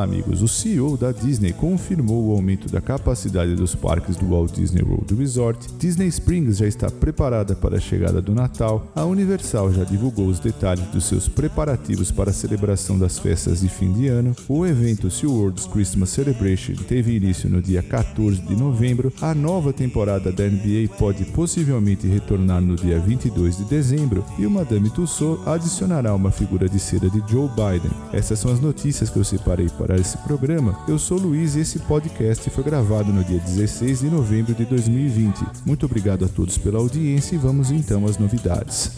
Olá, amigos. O CEO da Disney confirmou o aumento da capacidade dos parques do Walt Disney World Resort. Disney Springs já está preparada para a chegada do Natal. A Universal já divulgou os detalhes dos seus preparativos para a celebração das festas de fim de ano. O evento SeaWorld's Christmas Celebration teve início no dia 14 de novembro. A nova temporada da NBA pode possivelmente retornar no dia 22 de dezembro e o Madame Tussauds adicionará uma figura de cera de Joe Biden. Essas são as notícias que eu separei para esse programa. Eu sou Luiz e esse podcast foi gravado no dia 16 de novembro de 2020. Muito obrigado a todos pela audiência e vamos então às novidades.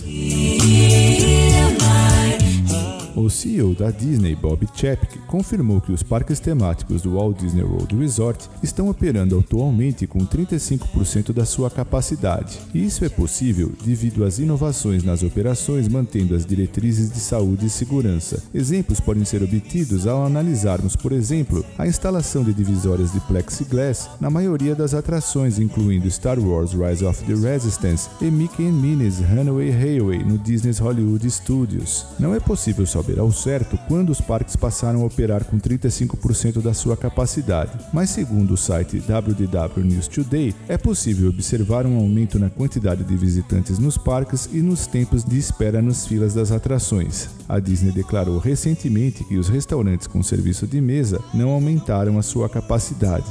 O CEO da Disney, Bob Chapek, confirmou que os parques temáticos do Walt Disney World Resort estão operando atualmente com 35% da sua capacidade. E isso é possível devido às inovações nas operações, mantendo as diretrizes de saúde e segurança. Exemplos podem ser obtidos ao analisarmos, por exemplo, a instalação de divisórias de plexiglass na maioria das atrações, incluindo Star Wars Rise of the Resistance e Mickey and Minnie's Runaway Railway no Disney's Hollywood Studios. Não é possível só saber ao certo quando os parques passaram a operar com 35% da sua capacidade, mas segundo o site WDW News Today, é possível observar um aumento na quantidade de visitantes nos parques e nos tempos de espera nas filas das atrações. A Disney declarou recentemente que os restaurantes com serviço de mesa não aumentaram a sua capacidade.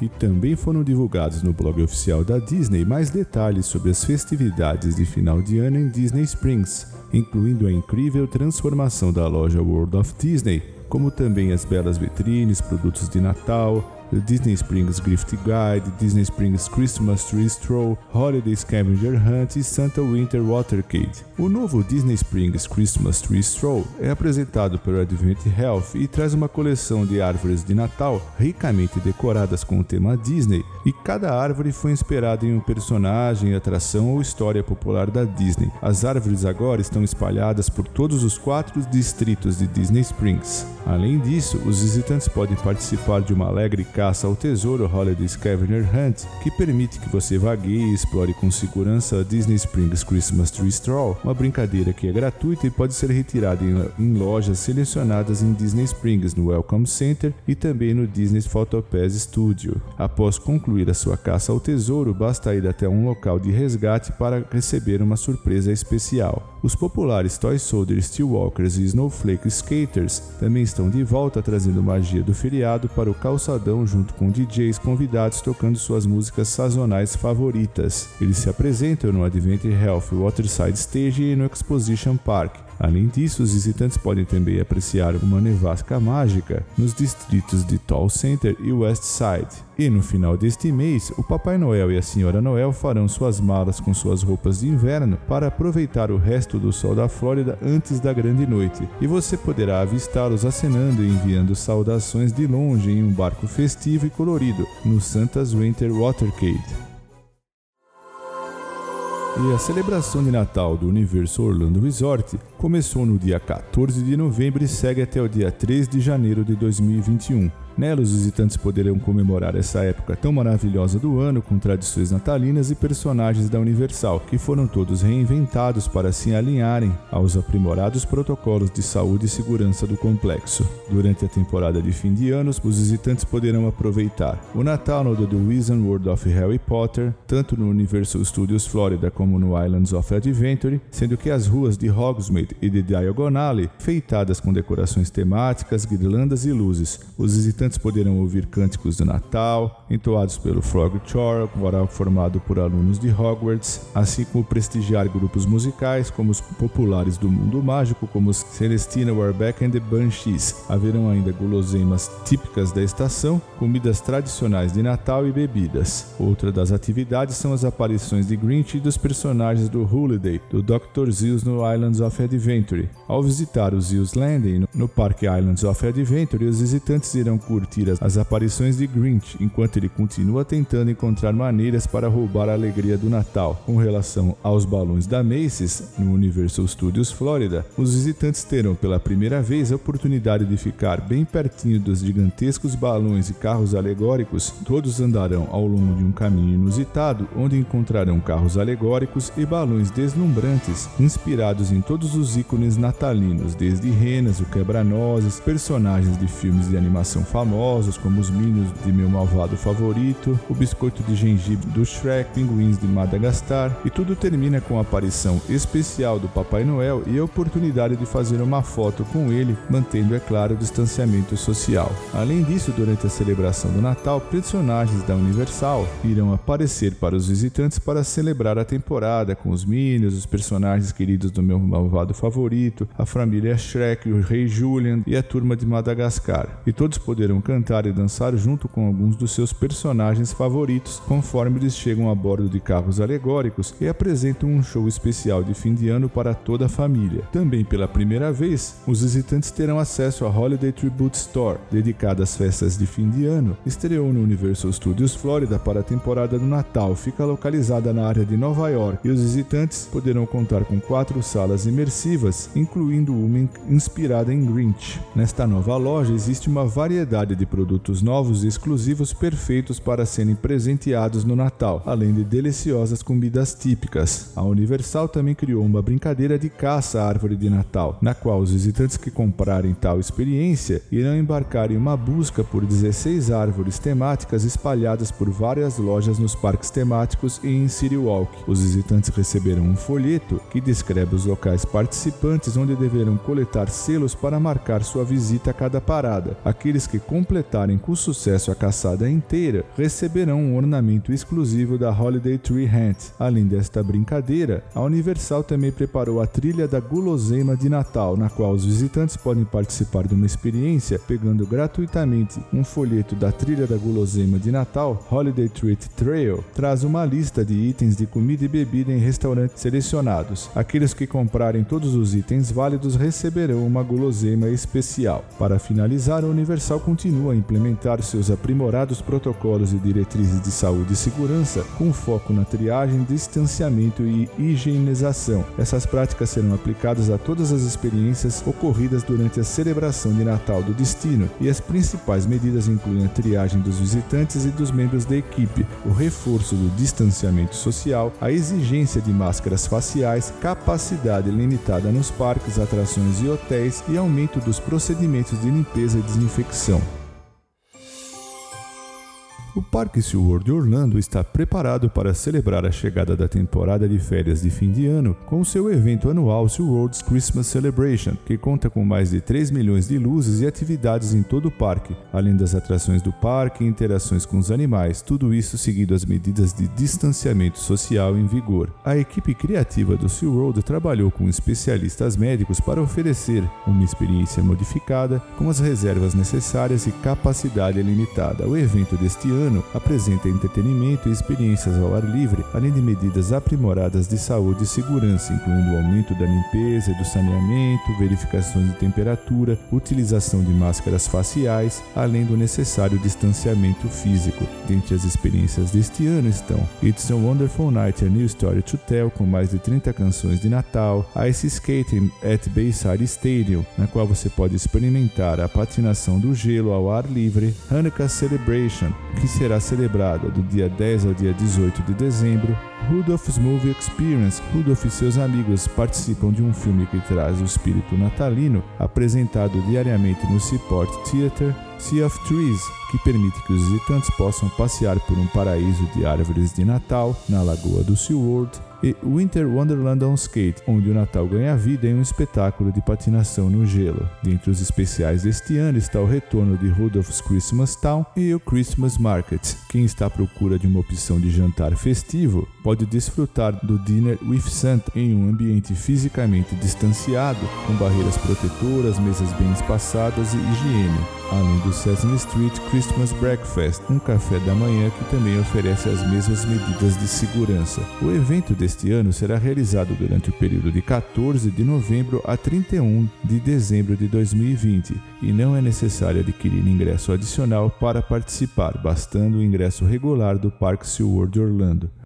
E também foram divulgados no blog oficial da Disney mais detalhes sobre as festividades de final de ano em Disney Springs, incluindo a incrível transformação da loja World of Disney, como também as belas vitrines, produtos de Natal, Disney Springs Gift Guide, Disney Springs Christmas Tree Stroll, Holiday Scavenger Hunt e Santa Winter Watercade. O novo Disney Springs Christmas Tree Stroll é apresentado pelo Advent Health e traz uma coleção de árvores de Natal ricamente decoradas com o tema Disney, e cada árvore foi inspirada em um personagem, atração ou história popular da Disney. As árvores agora estão espalhadas por todos os quatro distritos de Disney Springs. Além disso, os visitantes podem participar de uma alegre caça ao tesouro Holiday Scavenger Hunt, que permite que você vagueie e explore com segurança a Disney Springs Christmas Tree Stroll, uma brincadeira que é gratuita e pode ser retirada em, lojas selecionadas em Disney Springs, no Welcome Center e também no Disney Photopass Studio. Após concluir a sua caça ao tesouro, basta ir até um local de resgate para receber uma surpresa especial. Os populares Toy Soldier Steelwalkers e Snowflake Skaters também estão de volta trazendo magia do feriado para o calçadão junto com DJs convidados tocando suas músicas sazonais favoritas. Eles se apresentam no Advent Health Waterside Stage e no Exposition Park. Além disso, os visitantes podem também apreciar uma nevasca mágica nos distritos de Toll Center e West Side. E no final deste mês, o Papai Noel e a Senhora Noel farão suas malas com suas roupas de inverno para aproveitar o resto do sol da Flórida antes da grande noite. E você poderá avistá-los acenando e enviando saudações de longe em um barco festivo e colorido no Santa's Winter Watercade. E a celebração de Natal do Universo Orlando Resort começou no dia 14 de novembro e segue até o dia 3 de janeiro de 2021. Nela, os visitantes poderão comemorar essa época tão maravilhosa do ano com tradições natalinas e personagens da Universal, que foram todos reinventados para se alinharem aos aprimorados protocolos de saúde e segurança do complexo. Durante a temporada de fim de anos, os visitantes poderão aproveitar o Natal no The Wizard World of Harry Potter, tanto no Universal Studios Florida como no Islands of Adventure, sendo que as ruas de Hogsmeade e de Diagon feitadas com decorações temáticas, guirlandas e luzes. Os visitantes visitantes poderão ouvir cânticos de Natal, entoados pelo Frog Choir, coral formado por alunos de Hogwarts, assim como prestigiar grupos musicais como os populares do mundo mágico, como Celestina Warbeck and the Banshees. Haverão ainda guloseimas típicas da estação, comidas tradicionais de Natal e bebidas. Outra das atividades são as aparições de Grinch e dos personagens do Holiday, do Dr. Zeus no Islands of Adventure. Ao visitar o Zeus Landing no Parque Islands of Adventure, os visitantes irão curtir as aparições de Grinch, enquanto ele continua tentando encontrar maneiras para roubar a alegria do Natal. Com relação aos balões da Macy's, no Universal Studios Florida, os visitantes terão pela primeira vez a oportunidade de ficar bem pertinho dos gigantescos balões e carros alegóricos. Todos andarão ao longo de um caminho inusitado, onde encontrarão carros alegóricos e balões deslumbrantes, inspirados em todos os ícones natalinos, desde renas, o quebra-nozes, personagens de filmes de animação como os Minions de Meu Malvado Favorito, o biscoito de gengibre do Shrek, pinguins de Madagascar, e tudo termina com a aparição especial do Papai Noel e a oportunidade de fazer uma foto com ele, mantendo, é claro, o distanciamento social. Além disso, durante a celebração do Natal, personagens da Universal irão aparecer para os visitantes para celebrar a temporada com os Minions, os personagens queridos do meu malvado favorito, a família Shrek, o Rei Julian e a turma de Madagascar. E todos poderão cantar e dançar junto com alguns dos seus personagens favoritos, conforme eles chegam a bordo de carros alegóricos e apresentam um show especial de fim de ano para toda a família. Também pela primeira vez, os visitantes terão acesso à Holiday Tribute Store, dedicada às festas de fim de ano. Estreou no Universal Studios Florida para a temporada do Natal, fica localizada na área de Nova York e os visitantes poderão contar com quatro salas imersivas, incluindo uma inspirada em Grinch. Nesta nova loja existe uma variedade de produtos novos e exclusivos perfeitos para serem presenteados no Natal, além de deliciosas comidas típicas. A Universal também criou uma brincadeira de caça à árvore de Natal, na qual os visitantes que comprarem tal experiência irão embarcar em uma busca por 16 árvores temáticas espalhadas por várias lojas nos parques temáticos e em City Walk. Os visitantes receberão um folheto que descreve os locais participantes onde deverão coletar selos para marcar sua visita a cada parada. Aqueles que completarem com sucesso a caçada inteira receberão um ornamento exclusivo da Holiday Tree Hunt. Além desta brincadeira, a Universal também preparou a trilha da guloseima de Natal, na qual os visitantes podem participar de uma experiência pegando gratuitamente um folheto da trilha da guloseima de Natal. Holiday Treat Trail traz uma lista de itens de comida e bebida em restaurantes selecionados. Aqueles que comprarem todos os itens válidos receberão uma guloseima especial. Para finalizar, a Universal continua a implementar seus aprimorados protocolos e diretrizes de saúde e segurança, com foco na triagem, distanciamento e higienização. Essas práticas serão aplicadas a todas as experiências ocorridas durante a celebração de Natal do destino, e as principais medidas incluem a triagem dos visitantes e dos membros da equipe, o reforço do distanciamento social, a exigência de máscaras faciais, capacidade limitada nos parques, atrações e hotéis e aumento dos procedimentos de limpeza e desinfecção. O Parque SeaWorld de Orlando está preparado para celebrar a chegada da temporada de férias de fim de ano com seu evento anual SeaWorld's Christmas Celebration, que conta com mais de 3 milhões de luzes e atividades em todo o parque, além das atrações do parque e interações com os animais, tudo isso seguindo as medidas de distanciamento social em vigor. A equipe criativa do SeaWorld trabalhou com especialistas médicos para oferecer uma experiência modificada com as reservas necessárias e capacidade limitada. O evento deste ano ano apresenta entretenimento e experiências ao ar livre, além de medidas aprimoradas de saúde e segurança, incluindo o aumento da limpeza e do saneamento, verificações de temperatura, utilização de máscaras faciais, além do necessário distanciamento físico. Dentre as experiências deste ano estão It's a Wonderful Night, a New Story to Tell, com mais de 30 canções de Natal, Ice Skating at Bayside Stadium, na qual você pode experimentar a patinação do gelo ao ar livre, Hanukkah Celebration, que será celebrada do dia 10 ao dia 18 de dezembro, Rudolph's Movie Experience. Rudolph e seus amigos participam de um filme que traz o espírito natalino, apresentado diariamente no Seaport Theatre Sea of Trees, que permite que os visitantes possam passear por um paraíso de árvores de Natal na lagoa do SeaWorld e Winter Wonderland on Skate, onde o Natal ganha vida em um espetáculo de patinação no gelo. Dentre os especiais deste ano está o retorno de Rudolph's Christmas Town e o Christmas Market. Quem está à procura de uma opção de jantar festivo pode desfrutar do Dinner with Santa em um ambiente fisicamente distanciado, com barreiras protetoras, mesas bem espaçadas e higiene, além do Sesame Street Christmas Christmas Breakfast, um café da manhã que também oferece as mesmas medidas de segurança. O evento deste ano será realizado durante o período de 14 de novembro a 31 de dezembro de 2020 e não é necessário adquirir ingresso adicional para participar, bastando o ingresso regular do Parque SeaWorld Orlando.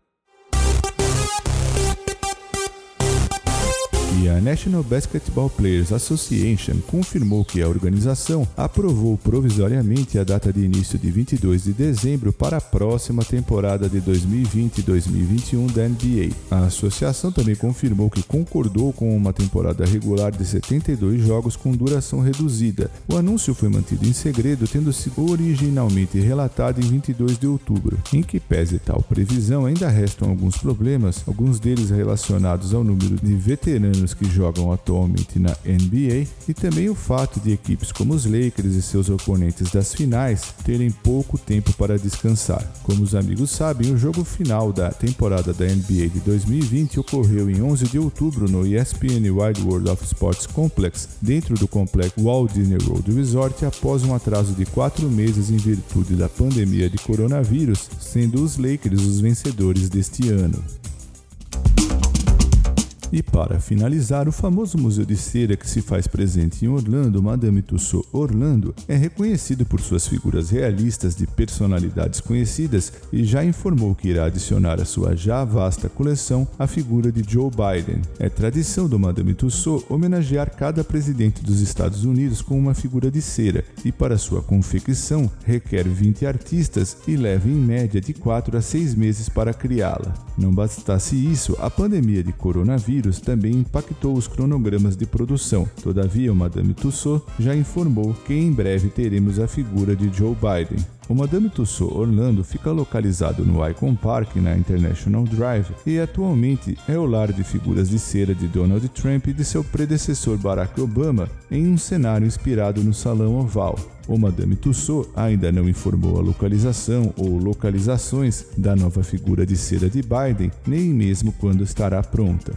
E a National Basketball Players Association confirmou que a organização aprovou provisoriamente a data de início de 22 de dezembro para a próxima temporada de 2020-2021 da NBA. A associação também confirmou que concordou com uma temporada regular de 72 jogos com duração reduzida. O anúncio foi mantido em segredo, tendo sido originalmente relatado em 22 de outubro. Em que pese tal previsão, ainda restam alguns problemas, alguns deles relacionados ao número de veteranos que jogam atualmente na NBA e também o fato de equipes como os Lakers e seus oponentes das finais terem pouco tempo para descansar. Como os amigos sabem, o jogo final da temporada da NBA de 2020 ocorreu em 11 de outubro no ESPN Wide World of Sports Complex, dentro do complexo Walt Disney World Resort, após um atraso de quatro meses em virtude da pandemia de coronavírus, sendo os Lakers os vencedores deste ano. E para finalizar, o famoso museu de cera que se faz presente em Orlando, Madame Tussauds Orlando, é reconhecido por suas figuras realistas de personalidades conhecidas e já informou que irá adicionar à sua já vasta coleção a figura de Joe Biden. É tradição do Madame Tussauds homenagear cada presidente dos Estados Unidos com uma figura de cera e para sua confecção requer 20 artistas e leva em média de 4 a 6 meses para criá-la. Não bastasse isso, a pandemia de coronavírus vírus também impactou os cronogramas de produção. Todavia, Madame Tussauds já informou que em breve teremos a figura de Joe Biden. O Madame Tussauds Orlando fica localizado no Icon Park na International Drive e atualmente é o lar de figuras de cera de Donald Trump e de seu predecessor Barack Obama em um cenário inspirado no Salão Oval. O Madame Tussauds ainda não informou a localização ou localizações da nova figura de cera de Biden, nem mesmo quando estará pronta.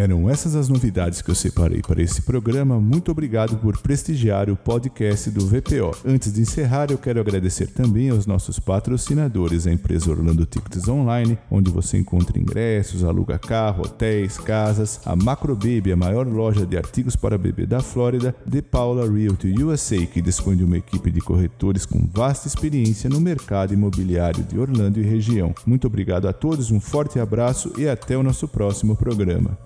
Eram essas as novidades que eu separei para esse programa. Muito obrigado por prestigiar o podcast do VPO. Antes de encerrar, eu quero agradecer também aos nossos patrocinadores, a empresa Orlando Tickets Online, onde você encontra ingressos, aluga carro, hotéis, casas, a Macro Baby, a maior loja de artigos para bebê da Flórida, The Paula Realty USA, que dispõe de uma equipe de corretores com vasta experiência no mercado imobiliário de Orlando e região. Muito obrigado a todos, um forte abraço e até o nosso próximo programa.